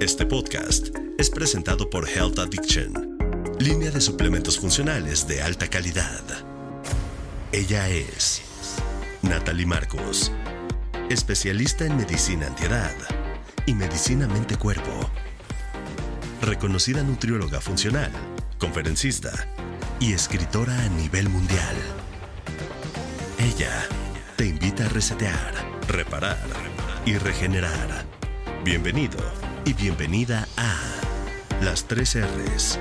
Este podcast es presentado por Health Addiction, línea de suplementos funcionales de alta calidad. Ella es Natalie Marcos, especialista en medicina antiedad y medicina mente-cuerpo reconocida nutrióloga funcional, conferencista y escritora a nivel mundial. Ella te invita a resetear, reparar y regenerar. Bienvenido y bienvenida a Las 3 R's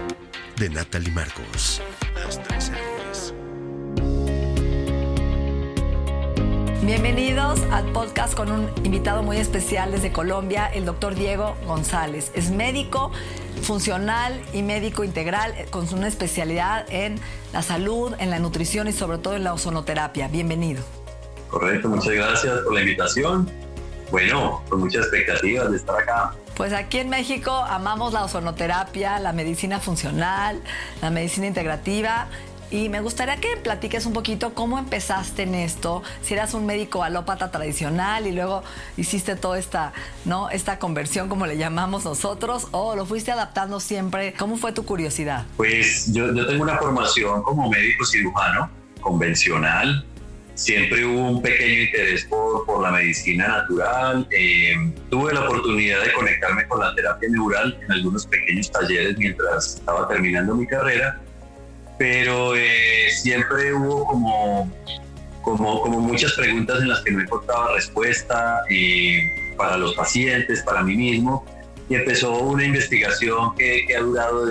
de Natalie Marcos. Las 3 R's. Bienvenidos al podcast con un invitado muy especial desde Colombia, el doctor Diego González. Es médico funcional y médico integral con una especialidad en la salud, en la nutrición y sobre todo en la ozonoterapia. Bienvenido. Correcto, muchas gracias por la invitación. Bueno, con muchas expectativas de estar acá. Pues aquí en México amamos la ozonoterapia, la medicina funcional, la medicina integrativa y me gustaría que platiques un poquito cómo empezaste en esto, si eras un médico alópata tradicional y luego hiciste toda esta, ¿no? esta conversión, como le llamamos nosotros, o lo fuiste adaptando siempre. ¿Cómo fue tu curiosidad? Pues yo, yo tengo una formación como médico cirujano convencional. Siempre hubo un pequeño interés por, por la medicina natural. Eh, tuve la oportunidad de conectarme con la terapia neural en algunos pequeños talleres mientras estaba terminando mi carrera pero eh, siempre hubo como, como, como, muchas preguntas en las que no encontraba respuesta eh, para los pacientes, para mí mismo, y empezó una investigación que, que ha durado,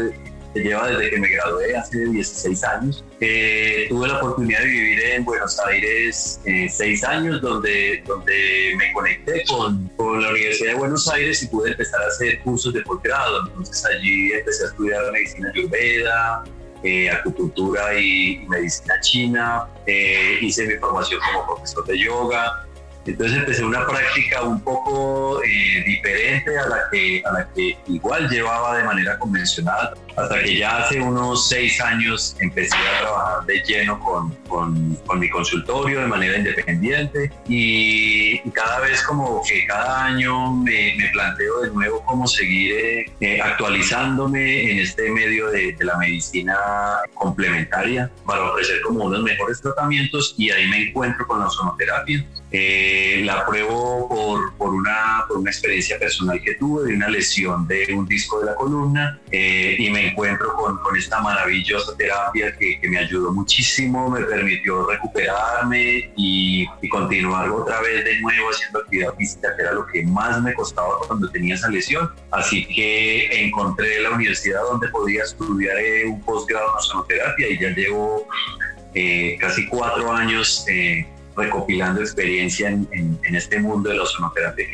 que lleva desde que me gradué hace 16 años. Eh, tuve la oportunidad de vivir en Buenos Aires seis años, donde, donde me conecté con, con la Universidad de Buenos Aires y pude empezar a hacer cursos de posgrado. Entonces allí empecé a estudiar medicina ayurveda, eh, acupuntura y, medicina china, eh, hice mi formación como profesor de yoga, entonces empecé una práctica un poco eh, diferente a la, que, a la que igual llevaba de manera convencional, hasta que ya hace unos seis años empecé a trabajar de lleno con, con, con mi consultorio de manera independiente y, cada vez como que cada año me, me planteo de nuevo cómo seguir eh, actualizándome en este medio de, de, la medicina complementaria para ofrecer como unos mejores tratamientos y ahí me encuentro con la sonoterapia. Eh, la pruebo por, por, una, por una experiencia personal que tuve de una lesión de un disco de la columna eh, y me encuentro con, con esta maravillosa terapia que, que, me ayudó muchísimo, me permitió recuperarme y, y, continuar otra vez de nuevo haciendo actividad física, que era lo que más me costaba cuando tenía esa lesión. Así que encontré la universidad donde podía estudiar eh, un posgrado en ozonoterapia y ya llevo casi cuatro años recopilando experiencia en, este mundo de la ozonoterapia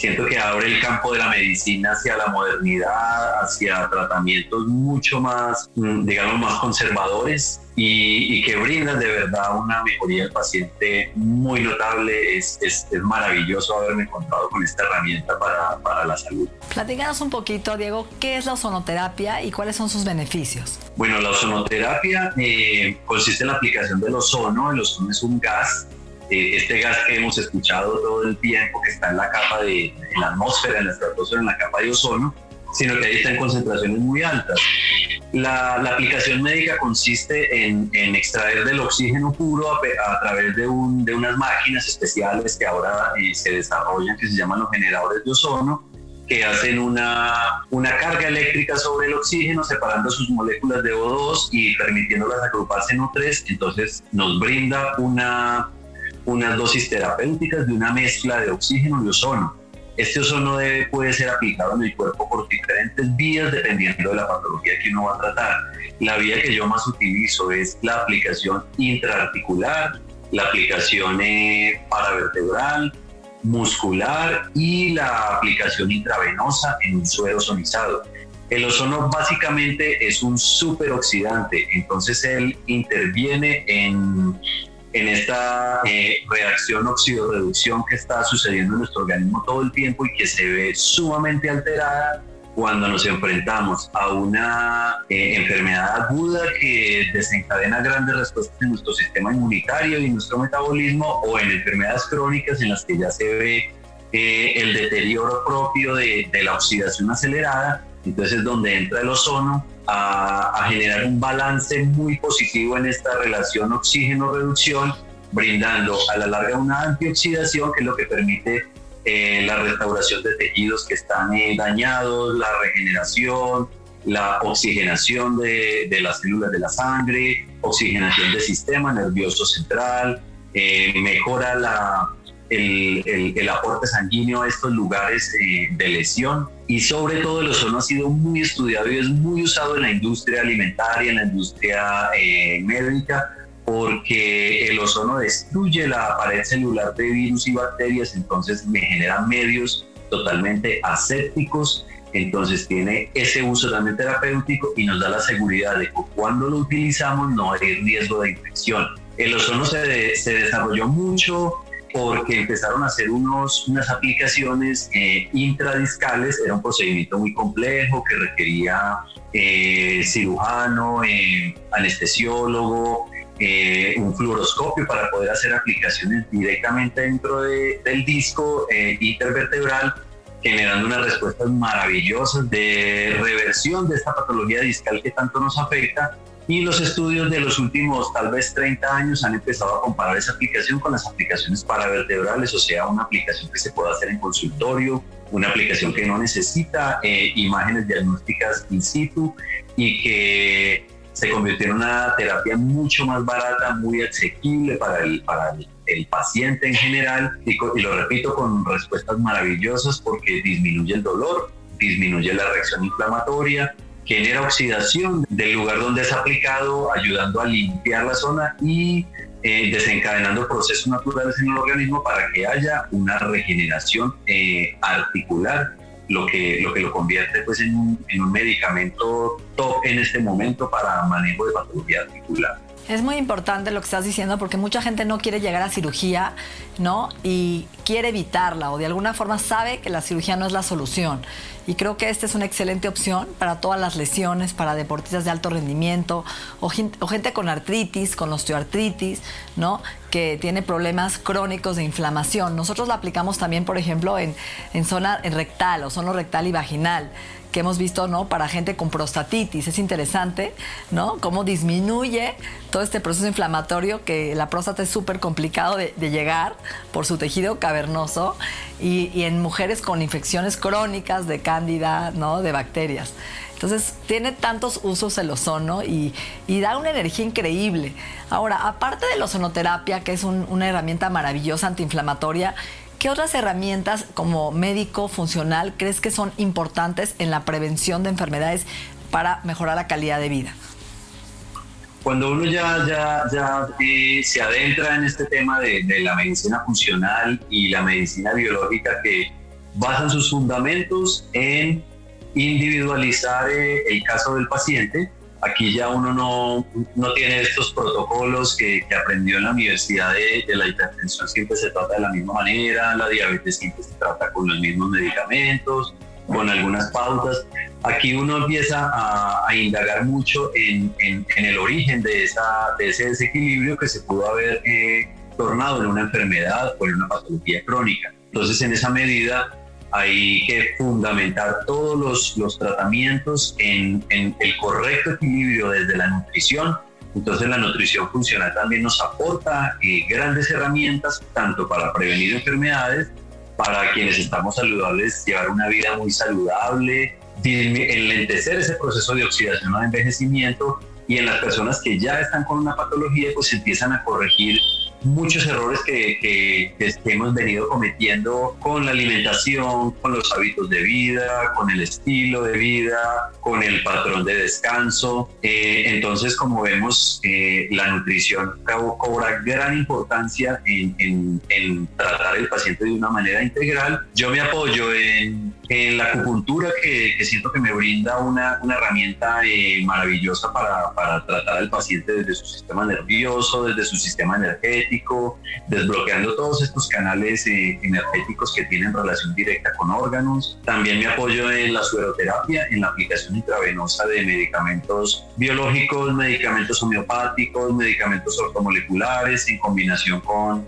siento que abre el campo de la medicina hacia la modernidad, hacia tratamientos mucho más, mm, digamos, más conservadores y, y que brindan de verdad una mejoría al paciente muy notable. Es, es, es, maravilloso haberme encontrado con esta herramienta para, para la salud. Platícanos un poquito, Diego, ¿qué es la ozonoterapia y cuáles son sus beneficios? Bueno, la ozonoterapia eh, consiste en la aplicación del ozono. El ozono es un gas eh, este gas que hemos escuchado todo el tiempo, que está en la capa de en la atmósfera, en la estratosfera, en la capa de ozono, sino que ahí está en concentraciones muy altas. La, la aplicación médica consiste en, en, extraer del oxígeno puro a, a través de, un, de, unas máquinas especiales que ahora eh, se desarrollan, que se llaman los generadores de ozono, que hacen una, una carga eléctrica sobre el oxígeno, separando sus moléculas de O2 y permitiéndolas agruparse en O3. Entonces nos brinda una unas dosis terapéuticas de una mezcla de oxígeno y ozono. Este ozono puede ser aplicado en el cuerpo por diferentes vías dependiendo de la patología que uno va a tratar. La vía que yo más utilizo es la aplicación intraarticular, la aplicación eh, paravertebral, muscular y la aplicación intravenosa en un suero ozonizado. El ozono básicamente es un superoxidante, entonces él interviene en, en esta eh, reacción oxidorreducción que está sucediendo en nuestro organismo todo el tiempo y que se ve sumamente alterada cuando nos enfrentamos a una eh, enfermedad aguda que desencadena grandes respuestas en nuestro sistema inmunitario y nuestro metabolismo o en enfermedades crónicas en las que ya se ve eh, el deterioro propio de, la oxidación acelerada. Entonces es donde entra el ozono a, generar un balance muy positivo en esta relación oxígeno-reducción, brindando a la larga una antioxidación que es lo que permite eh, la restauración de tejidos que están eh, dañados, la regeneración, la oxigenación de, las células de la sangre, oxigenación del sistema nervioso central, eh, mejora la, el, aporte sanguíneo a estos lugares de lesión y sobre todo el ozono ha sido muy estudiado y es muy usado en la industria alimentaria, en la industria médica porque el ozono destruye la pared celular de virus y bacterias, entonces me genera medios totalmente asépticos, entonces tiene ese uso también terapéutico y nos da la seguridad de que cuando lo utilizamos no hay riesgo de infección. El ozono se, se desarrolló mucho porque empezaron a hacer unos, unas aplicaciones eh, intradiscales, era un procedimiento muy complejo que requería eh, cirujano, eh, anestesiólogo, un fluoroscopio para poder hacer aplicaciones directamente dentro del disco intervertebral, generando unas respuestas maravillosas de reversión de esta patología discal que tanto nos afecta. Y los estudios de los últimos tal vez 30 años han empezado a comparar esa aplicación con las aplicaciones paravertebrales, o sea, una aplicación que se puede hacer en consultorio, una aplicación que no necesita eh, imágenes diagnósticas in situ y que se convirtió en una terapia mucho más barata, muy asequible para el, para el, paciente en general. Y, y, lo repito con respuestas maravillosas porque disminuye el dolor, disminuye la reacción inflamatoria, genera oxidación del lugar donde es aplicado, ayudando a limpiar la zona y eh, desencadenando procesos naturales en el organismo para que haya una regeneración eh, articular lo que lo, que lo convierte pues, en, un, en un medicamento top en este momento para manejo de patología articular. Es muy importante lo que estás diciendo porque mucha gente no quiere llegar a cirugía, ¿no? Y quiere evitarla o de alguna forma sabe que la cirugía no es la solución. Y creo que esta es una excelente opción para todas las lesiones, para deportistas de alto rendimiento o, gente con artritis, con osteoartritis, ¿no? Que tiene problemas crónicos de inflamación. Nosotros la aplicamos también, por ejemplo, en, en zona rectal o zona rectal y vaginal que hemos visto, ¿no? Para gente con prostatitis. Es interesante, ¿no? Cómo disminuye todo este proceso inflamatorio que la próstata es súper complicado de, llegar por su tejido cavernoso y, en mujeres con infecciones crónicas de cándida, ¿no? De bacterias. Entonces, tiene tantos usos el ozono y, da una energía increíble. Ahora, aparte de la ozonoterapia, que es una herramienta maravillosa antiinflamatoria, ¿Qué otras herramientas como médico funcional crees que son importantes en la prevención de enfermedades para mejorar la calidad de vida? Cuando uno ya, ya, ya eh, se adentra en este tema de, la medicina funcional y la medicina biológica que basan sus fundamentos en individualizar eh, el caso del paciente, Aquí ya uno no, no tiene estos protocolos que, que, aprendió en la universidad de, la hipertensión, siempre se trata de la misma manera, la diabetes siempre se trata con los mismos medicamentos, con algunas pautas. Aquí uno empieza a, a indagar mucho en, en, el origen de, esa, de ese desequilibrio que se pudo haber eh, tornado en una enfermedad o en una patología crónica. Entonces, en esa medida, hay que fundamentar todos los, los tratamientos en, el correcto equilibrio desde la nutrición. Entonces la nutrición funcional también nos aporta eh, grandes herramientas tanto para prevenir enfermedades, para quienes estamos saludables, llevar una vida muy saludable, enlentecer ese proceso de oxidación o de envejecimiento y en las personas que ya están con una patología pues empiezan a corregir muchos errores que, que, hemos venido cometiendo con la alimentación, con los hábitos de vida, con el estilo de vida, con el patrón de descanso. Eh, entonces, como vemos, eh, la nutrición cobra gran importancia en, en, en, tratar al paciente de una manera integral. Yo me apoyo en, en la acupuntura que, que, siento que me brinda una, una herramienta eh, maravillosa para, para tratar al paciente desde su sistema nervioso, desde su sistema energético desbloqueando todos estos canales eh, energéticos que tienen relación directa con órganos. También me apoyo en la sueroterapia, en la aplicación intravenosa de medicamentos biológicos, medicamentos homeopáticos, medicamentos ortomoleculares en combinación con,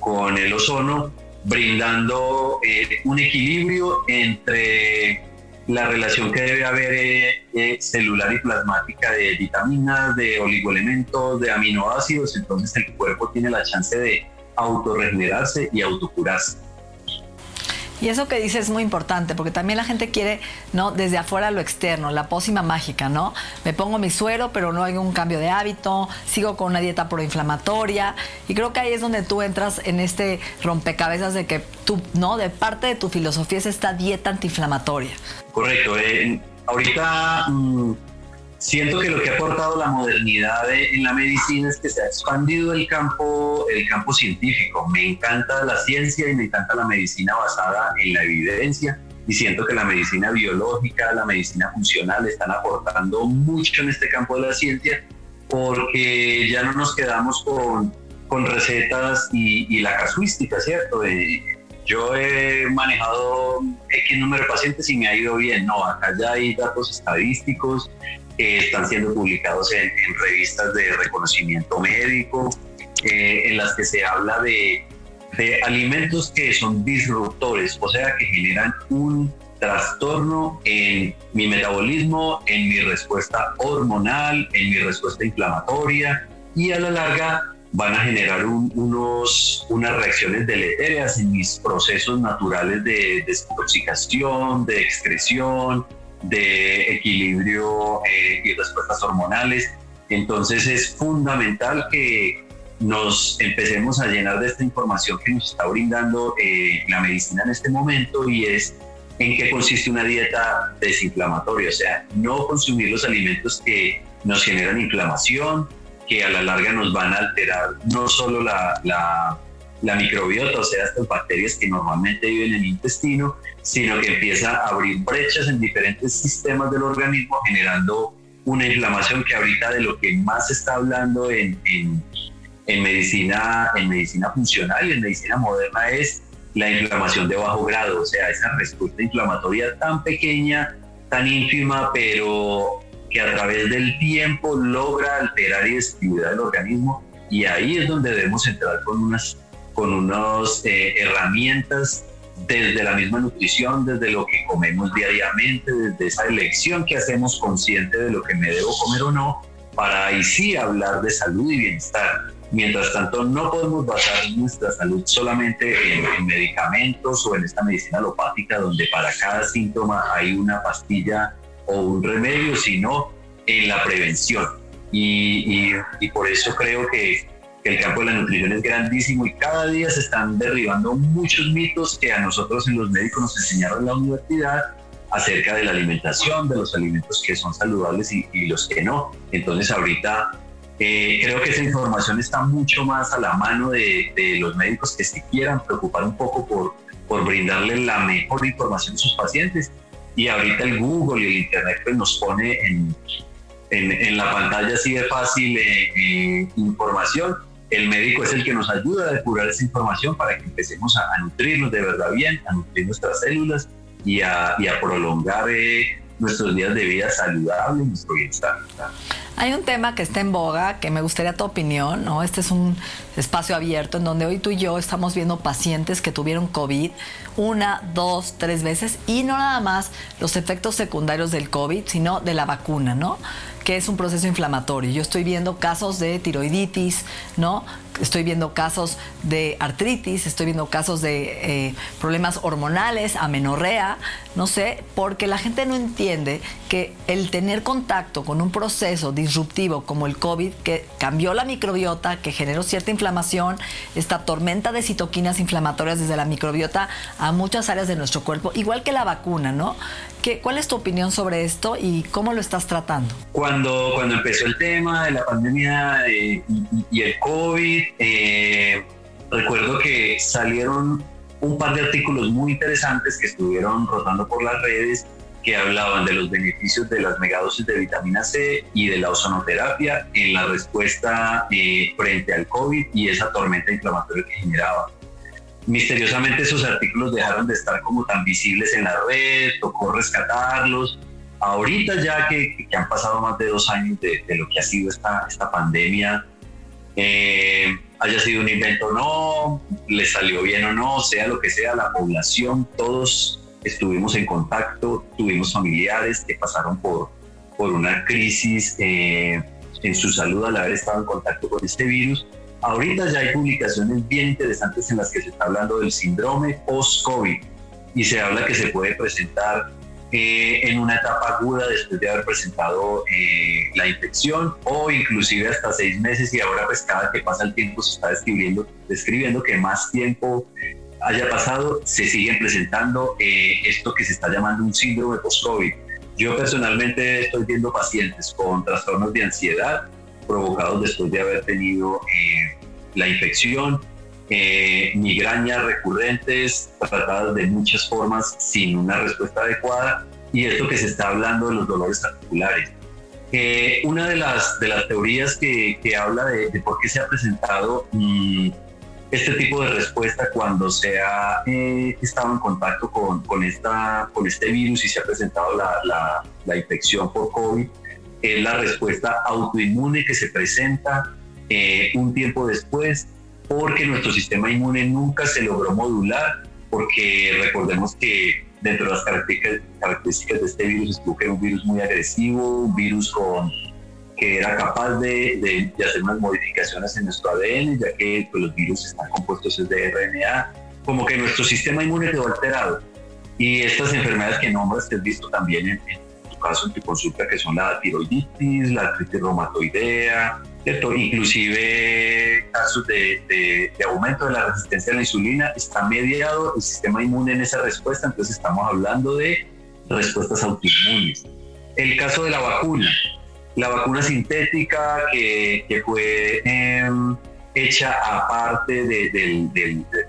con el ozono, brindando eh, un equilibrio entre la relación que debe haber eh, eh, celular y plasmática de vitaminas, de oligoelementos, de aminoácidos, entonces el cuerpo tiene la chance de autorregenerarse y autocurarse. Y eso que dices es muy importante, porque también la gente quiere, ¿no? Desde afuera lo externo, la pócima mágica, ¿no? Me pongo mi suero, pero no hay un cambio de hábito, sigo con una dieta proinflamatoria. Y creo que ahí es donde tú entras en este rompecabezas de que tú, ¿no? De parte de tu filosofía es esta dieta antiinflamatoria. Correcto. Eh, ahorita. Mm, siento que lo que ha aportado la modernidad en la medicina es que se ha expandido el campo, el campo científico. Me encanta la ciencia y me encanta la medicina basada en la evidencia y siento que la medicina biológica, la medicina funcional están aportando mucho en este campo de la ciencia porque ya no nos quedamos con, con recetas y, la casuística, ¿cierto? yo he manejado X número de pacientes y me ha ido bien. No, acá ya hay datos estadísticos, que están siendo publicados en, revistas de reconocimiento médico, eh, en las que se habla de, de alimentos que son disruptores, o sea, que generan un trastorno en mi metabolismo, en mi respuesta hormonal, en mi respuesta inflamatoria y a la larga van a generar unos, unas reacciones deletéreas en mis procesos naturales de desintoxicación, de excreción, de equilibrio eh, y respuestas hormonales. Entonces es fundamental que nos empecemos a llenar de esta información que nos está brindando eh, la medicina en este momento y es en qué consiste una dieta desinflamatoria, o sea, no consumir los alimentos que nos generan inflamación, que a la larga nos van a alterar no solo la, la, la microbiota, o sea, estas bacterias que normalmente viven en el intestino, sino que empieza a abrir brechas en diferentes sistemas del organismo, generando una inflamación que ahorita de lo que más se está hablando en, en, medicina, en medicina funcional y en medicina moderna es la inflamación de bajo grado, o sea, esa respuesta inflamatoria tan pequeña, tan ínfima, pero que a través del tiempo logra alterar y desequilibrar el organismo. Y ahí es donde debemos entrar con unas, con unas eh, herramientas desde la misma nutrición, desde lo que comemos diariamente, desde esa elección que hacemos consciente de lo que me debo comer o no, para ahí sí hablar de salud y bienestar. Mientras tanto, no podemos basar nuestra salud solamente en, medicamentos o en esta medicina alopática donde para cada síntoma hay una pastilla o un remedio, sino en la prevención. y, y por eso creo que el campo de la nutrición es grandísimo y cada día se están derribando muchos mitos que a nosotros en los médicos nos enseñaron en la universidad acerca de la alimentación, de los alimentos que son saludables y, los que no. Entonces ahorita eh, creo que esa información está mucho más a la mano de, los médicos que se quieran preocupar un poco por, por brindarle la mejor información a sus pacientes. Y ahorita el Google y el Internet pues, nos pone en, en, la pantalla así de fácil eh, eh, información el médico es el que nos ayuda a depurar esa información para que empecemos a, nutrirnos de verdad bien, a nutrir nuestras células y a, prolongar eh, nuestros días de vida saludables, nuestro bienestar. Hay un tema que está en boga que me gustaría tu opinión, ¿no? Este es un espacio abierto en donde hoy tú y yo estamos viendo pacientes que tuvieron COVID una, dos, tres veces y no nada más los efectos secundarios del COVID, sino de la vacuna, ¿no? Que es un proceso inflamatorio. Yo estoy viendo casos de tiroiditis, ¿no? Estoy viendo casos de artritis, estoy viendo casos de eh, problemas hormonales, amenorrea, no sé, porque la gente no entiende que el tener contacto con un proceso disruptivo como el COVID, que cambió la microbiota, que generó cierta inflamación, esta tormenta de citoquinas inflamatorias desde la microbiota a muchas áreas de nuestro cuerpo, igual que la vacuna, ¿no? ¿Qué, ¿Cuál es tu opinión sobre esto y cómo lo estás tratando? Cuando, cuando empezó el tema de la pandemia eh, y, el COVID, eh, recuerdo que salieron un par de artículos muy interesantes que estuvieron rotando por las redes que hablaban de los beneficios de las megadosis de vitamina C y de la ozonoterapia en la respuesta eh, frente al COVID y esa tormenta inflamatoria que generaba. Misteriosamente esos artículos dejaron de estar como tan visibles en la red, tocó rescatarlos. Ahorita ya que, han pasado más de dos años de, lo que ha sido esta, esta pandemia, eh, haya sido un invento o no, le salió bien o no, sea lo que sea, la población, todos estuvimos en contacto, tuvimos familiares que pasaron por, por una crisis eh, en su salud al haber estado en contacto con este virus. Ahorita ya hay publicaciones bien interesantes en las que se está hablando del síndrome post-COVID y se habla que se puede presentar eh, en una etapa aguda después de haber presentado eh, la infección o inclusive hasta seis meses y ahora pues cada que pasa el tiempo se está describiendo, describiendo que más tiempo haya pasado, se siguen presentando eh, esto que se está llamando un síndrome post-COVID. Yo personalmente estoy viendo pacientes con trastornos de ansiedad provocados después de haber tenido eh, la infección, eh, migrañas recurrentes tratadas de muchas formas sin una respuesta adecuada y esto que se está hablando de los dolores articulares. una de las, de las teorías que, que habla de, por qué se ha presentado mm, este tipo de respuesta cuando se ha eh, estado en contacto con, con, esta, con este virus y se ha presentado la, la, la, infección por COVID, es la respuesta autoinmune que se presenta eh, un tiempo después porque nuestro sistema inmune nunca se logró modular, porque recordemos que dentro de las características, de este virus estuvo que era un virus muy agresivo, un virus con que era capaz de, de, hacer unas modificaciones en nuestro ADN, ya que pues, los virus están compuestos de RNA, como que nuestro sistema inmune quedó alterado. Y estas enfermedades que nombras, que has visto también en, tu caso, en tu consulta, que son la tiroiditis, la artritis reumatoidea, inclusive casos de, aumento de la resistencia a la insulina, está mediado el sistema inmune en esa respuesta, entonces estamos hablando de respuestas autoinmunes. El caso de la vacuna, la vacuna sintética que, fue em, hecha aparte de,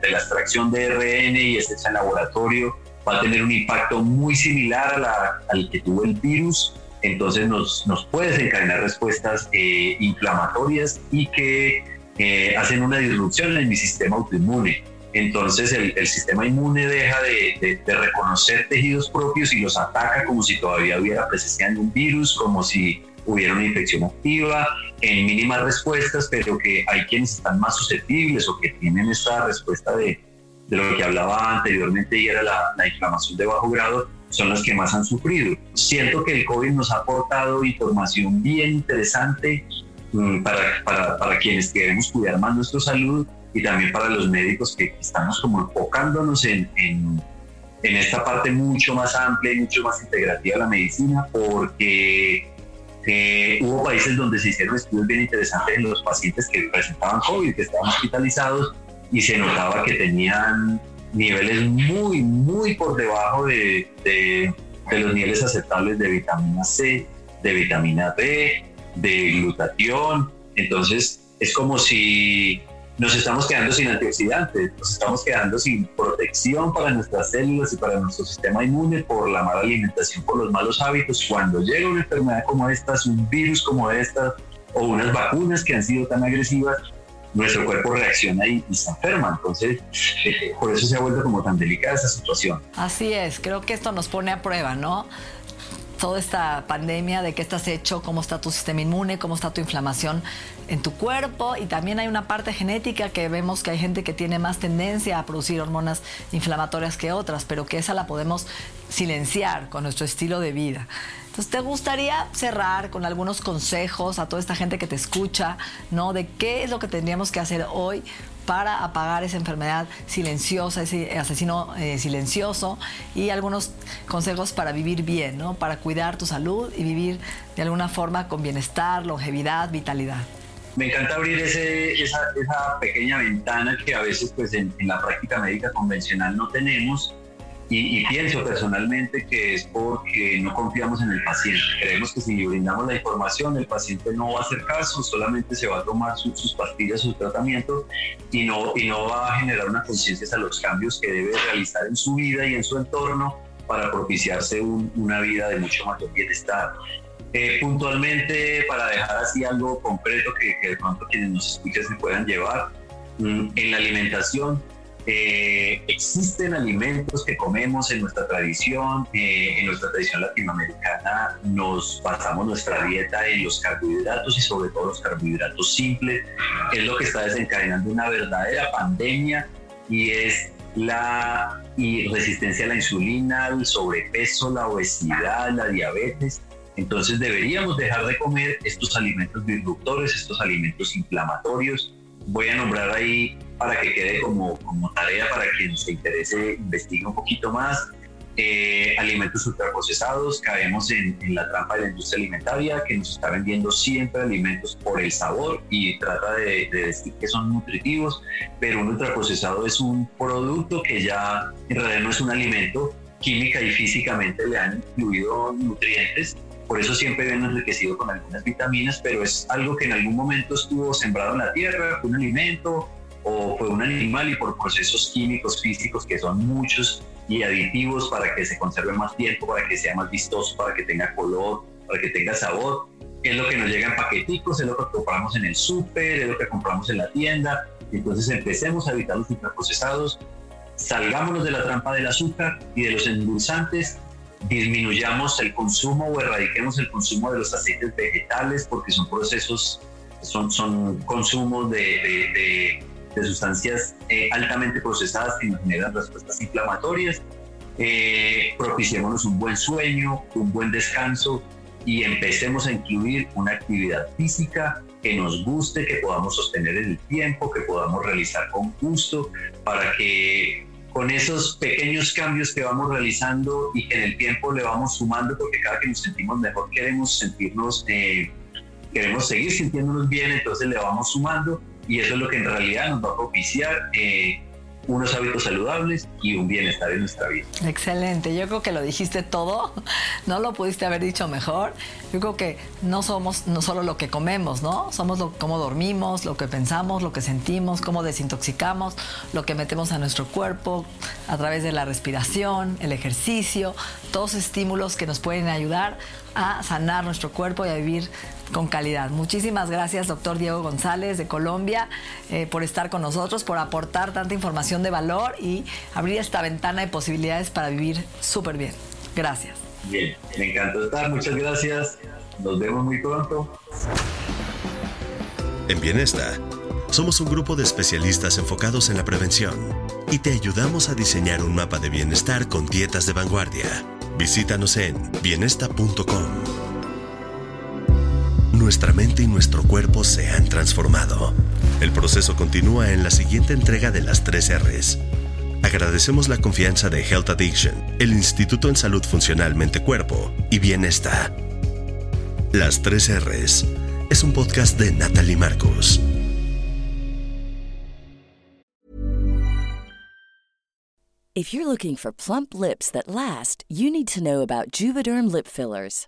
la extracción de RN y es hecha en laboratorio, va a tener un impacto muy similar al que tuvo el virus, entonces nos, nos puede desencadenar respuestas eh, inflamatorias y que eh, hacen una disrupción en mi sistema autoinmune. Entonces el, sistema inmune deja de, de, reconocer tejidos propios y los ataca como si todavía hubiera presencia de un virus, como si hubiera una infección activa en mínimas respuestas, pero que hay quienes están más susceptibles o que tienen esta respuesta de, de lo que hablaba anteriormente y era la, la, inflamación de bajo grado, son las que más han sufrido. Siento que el COVID nos ha aportado información bien interesante mm, para, para, para, quienes queremos cuidar más nuestra salud y también para los médicos que estamos como enfocándonos en, en, en esta parte mucho más amplia y mucho más integrativa de la medicina, porque eh, hubo países donde se hicieron estudios bien interesantes en los pacientes que presentaban COVID, que estaban hospitalizados y se notaba que tenían niveles muy, muy por debajo de, de, los niveles aceptables de vitamina C, de vitamina D, de glutatión. Entonces, es como si nos estamos quedando sin antioxidantes, nos estamos quedando sin protección para nuestras células y para nuestro sistema inmune por la mala alimentación, por los malos hábitos. Cuando llega una enfermedad como esta, un virus como esta, o unas vacunas que han sido tan agresivas, nuestro cuerpo reacciona y, se enferma. Entonces, eh, por eso se ha vuelto como tan delicada esa situación. Así es, creo que esto nos pone a prueba, ¿no? toda esta pandemia, de qué estás hecho, cómo está tu sistema inmune, cómo está tu inflamación en tu cuerpo y también hay una parte genética que vemos que hay gente que tiene más tendencia a producir hormonas inflamatorias que otras, pero que esa la podemos silenciar con nuestro estilo de vida. Entonces, ¿te gustaría cerrar con algunos consejos a toda esta gente que te escucha, ¿no? De qué es lo que tendríamos que hacer hoy para apagar esa enfermedad silenciosa, ese asesino eh, silencioso y algunos consejos para vivir bien, ¿no? Para cuidar tu salud y vivir de alguna forma con bienestar, longevidad, vitalidad. Me encanta abrir esa, pequeña ventana que a veces pues en la práctica médica convencional no tenemos y, pienso personalmente que es porque no confiamos en el paciente. Creemos que si brindamos la información, el paciente no va a hacer caso, solamente se va a tomar sus pastillas, su tratamiento y no, y no va a generar una conciencia a los cambios que debe realizar en su vida y en su entorno para propiciarse una vida de mucho mayor bienestar. Eh, puntualmente, para dejar así algo concreto que, que de pronto quienes nos escuchan se puedan llevar, mm, en la alimentación eh, existen alimentos que comemos en nuestra tradición, eh, en nuestra tradición latinoamericana nos basamos nuestra dieta en los carbohidratos y sobre todo los carbohidratos simples, es lo que está desencadenando una verdadera pandemia y es la resistencia a la insulina, el sobrepeso, la obesidad, la diabetes. Entonces deberíamos dejar de comer estos alimentos disruptores, estos alimentos inflamatorios. Voy a nombrar ahí para que quede como, como tarea para quien se interese, investigue un poquito más. Eh, alimentos ultraprocesados, caemos en, en, la trampa de la industria alimentaria que nos está vendiendo siempre alimentos por el sabor y trata de, de, decir que son nutritivos, pero un ultraprocesado es un producto que ya en realidad no es un alimento, química y físicamente le han incluido nutrientes, por eso siempre viene enriquecido con algunas vitaminas, pero es algo que en algún momento estuvo sembrado en la tierra, un alimento, o fue un animal y por procesos químicos, físicos que son muchos y aditivos para que se conserve más tiempo, para que sea más vistoso, para que tenga color, para que tenga sabor. Es lo que nos llega en paqueticos, es lo que compramos en el súper, es lo que compramos en la tienda. Entonces empecemos a evitar los ultraprocesados, salgámonos de la trampa del azúcar y de los endulzantes, disminuyamos el consumo o erradiquemos el consumo de los aceites vegetales porque son procesos, son, son consumos de de sustancias eh, altamente procesadas que nos generan respuestas inflamatorias. Eh, propiciémonos un buen sueño, un buen descanso y empecemos a incluir una actividad física que nos guste, que podamos sostener en el tiempo, que podamos realizar con gusto, para que con esos pequeños cambios que vamos realizando y que en el tiempo le vamos sumando, porque cada que nos sentimos mejor queremos sentirnos, eh, queremos seguir sintiéndonos bien, entonces le vamos sumando y eso es lo que en realidad nos va a propiciar eh, unos hábitos saludables y un bienestar en nuestra vida. Excelente, yo creo que lo dijiste todo, no lo pudiste haber dicho mejor. Yo creo que no somos no solo lo que comemos, ¿no? Somos lo, cómo dormimos, lo que pensamos, lo que sentimos, cómo desintoxicamos, lo que metemos a nuestro cuerpo a través de la respiración, el ejercicio, todos estímulos que nos pueden ayudar a sanar nuestro cuerpo y a vivir con calidad. Muchísimas gracias, doctor Diego González de Colombia, eh, por estar con nosotros, por aportar tanta información de valor y abrir esta ventana de posibilidades para vivir súper bien. Gracias. Bien, me encantó estar, muchas gracias. Nos vemos muy pronto. En Bienesta, somos un grupo de especialistas enfocados en la prevención y te ayudamos a diseñar un mapa de bienestar con dietas de vanguardia. Visítanos en bienesta.com. Nuestra mente y nuestro cuerpo se han transformado. El proceso continúa en la siguiente entrega de las tres R's Agradecemos la confianza de Health Addiction, el Instituto en Salud Funcional Mente Cuerpo y Bienestar. Las tres R's es un podcast de Natalie Marcos. If you're looking for plump lips that last, you need to know about Juvederm lip fillers.